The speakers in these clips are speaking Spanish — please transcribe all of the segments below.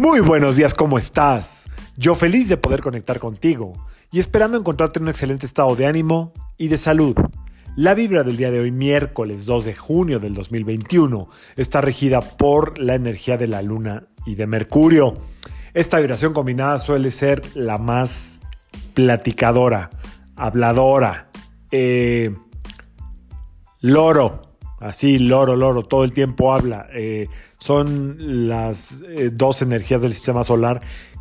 Muy buenos días, ¿cómo estás? Yo feliz de poder conectar contigo y esperando encontrarte en un excelente estado de ánimo y de salud. La vibra del día de hoy, miércoles 2 de junio del 2021, está regida por la energía de la luna y de Mercurio. Esta vibración combinada suele ser la más platicadora, habladora, eh, loro, así, loro, loro, todo el tiempo habla. Eh, son las eh, dos energías del sistema solar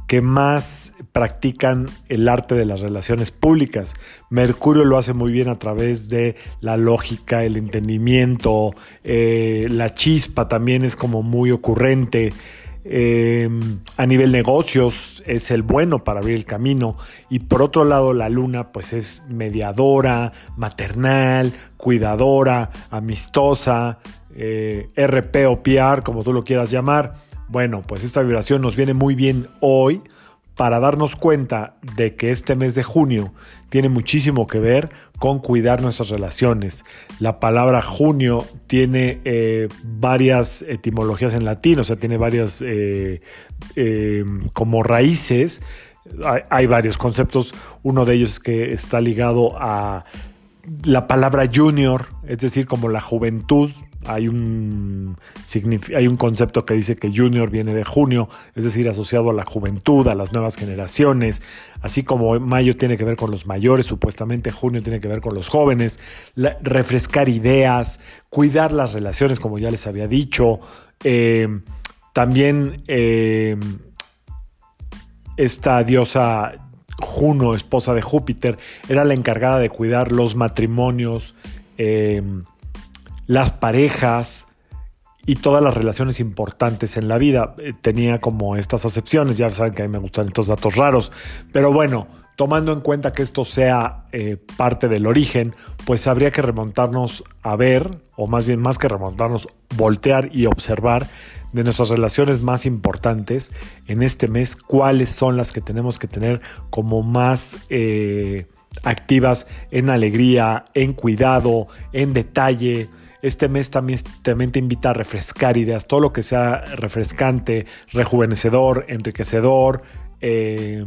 que más practican el arte de las relaciones públicas. Mercurio lo hace muy bien a través de la lógica, el entendimiento, eh, la chispa también es como muy ocurrente. Em, a nivel negocios es el bueno para abrir el camino y por otro lado la luna pues es mediadora, maternal, cuidadora, amistosa, eh, RP o PR como tú lo quieras llamar. Bueno, pues esta vibración nos viene muy bien hoy para darnos cuenta de que este mes de junio tiene muchísimo que ver con cuidar nuestras relaciones. La palabra junio tiene eh, varias etimologías en latín, o sea, tiene varias eh, eh, como raíces. Hay, hay varios conceptos. Uno de ellos es que está ligado a la palabra junior, es decir, como la juventud, hay un, hay un concepto que dice que junior viene de junio, es decir, asociado a la juventud, a las nuevas generaciones, así como mayo tiene que ver con los mayores, supuestamente junio tiene que ver con los jóvenes, refrescar ideas, cuidar las relaciones, como ya les había dicho, eh, también eh, esta diosa Juno, esposa de Júpiter, era la encargada de cuidar los matrimonios, eh, las parejas y todas las relaciones importantes en la vida. Eh, tenía como estas acepciones, ya saben que a mí me gustan estos datos raros, pero bueno, tomando en cuenta que esto sea eh, parte del origen, pues habría que remontarnos a ver, o más bien más que remontarnos, voltear y observar de nuestras relaciones más importantes en este mes, cuáles son las que tenemos que tener como más... Eh, activas en alegría, en cuidado, en detalle, este mes también, te invita a refrescar ideas, todo lo que sea refrescante, rejuvenecedor, enriquecedor, eh,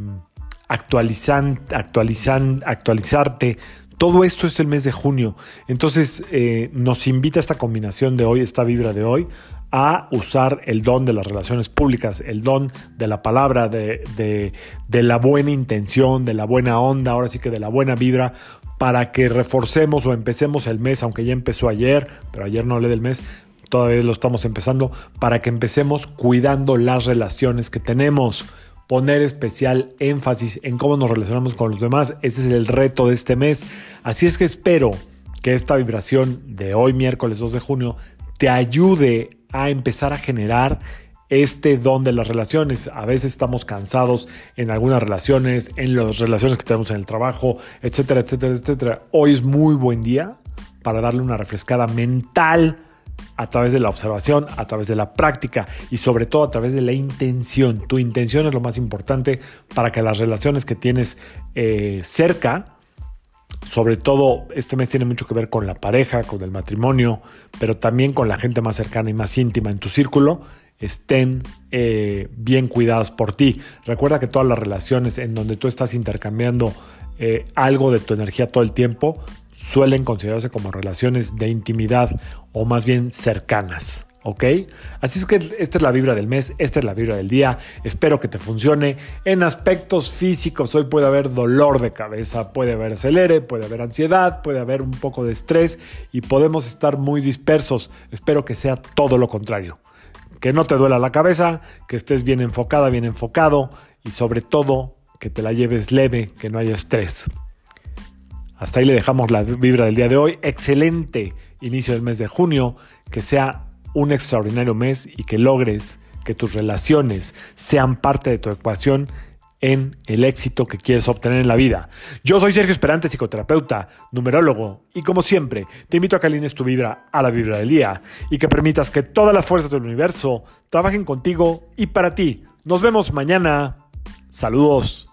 actualizan, actualizan, actualizarte. Todo esto es el mes de junio. Entonces eh, nos invita esta combinación de hoy, esta vibra de hoy, a usar el don de las relaciones públicas, el don de la palabra, de, de, la buena intención, de la buena onda, ahora sí que de la buena vibra, para que reforcemos o empecemos el mes, aunque ya empezó ayer, pero ayer no hablé del mes, todavía lo estamos empezando, para que empecemos cuidando las relaciones que tenemos. Poner especial énfasis en cómo nos relacionamos con los demás, ese es el reto de este mes. Así es que espero que esta vibración de hoy miércoles 2 de junio te ayude a empezar a generar este don de las relaciones. A veces estamos cansados en algunas relaciones, en las relaciones que tenemos en el trabajo, etcétera, etcétera, etcétera. Hoy es muy buen día para darle una refrescada mental a través de la observación, a través de la práctica y sobre todo a través de la intención. Tu intención es lo más importante para que las relaciones que tienes eh, cerca, sobre todo este mes tiene mucho que ver con la pareja, con el matrimonio, pero también con la gente más cercana y más íntima en tu círculo, estén eh, bien cuidadas por ti. Recuerda que todas las relaciones en donde tú estás intercambiando eh, algo de tu energía todo el tiempo suelen considerarse como relaciones de intimidad o más bien cercanas. ¿Ok? Así es que esta es la vibra del mes, esta es la vibra del día. Espero que te funcione. En aspectos físicos, hoy puede haber dolor de cabeza, puede haber acelere, puede haber ansiedad, puede haber un poco de estrés y podemos estar muy dispersos. Espero que sea todo lo contrario que no te duela la cabeza, que estés bien enfocada, bien enfocado y sobre todo que te la lleves leve, que no haya estrés. Hasta ahí le dejamos la vibra del día de hoy. Excelente inicio del mes de junio, que sea un extraordinario mes y que logres que tus relaciones sean parte de tu ecuación en el éxito que quieres obtener en la vida. Yo soy Sergio Esperante, psicoterapeuta, numerólogo, y como siempre, te invito a que alines tu vibra a la vibra del día y que permitas que todas las fuerzas del universo trabajen contigo y para ti. Nos vemos mañana. Saludos.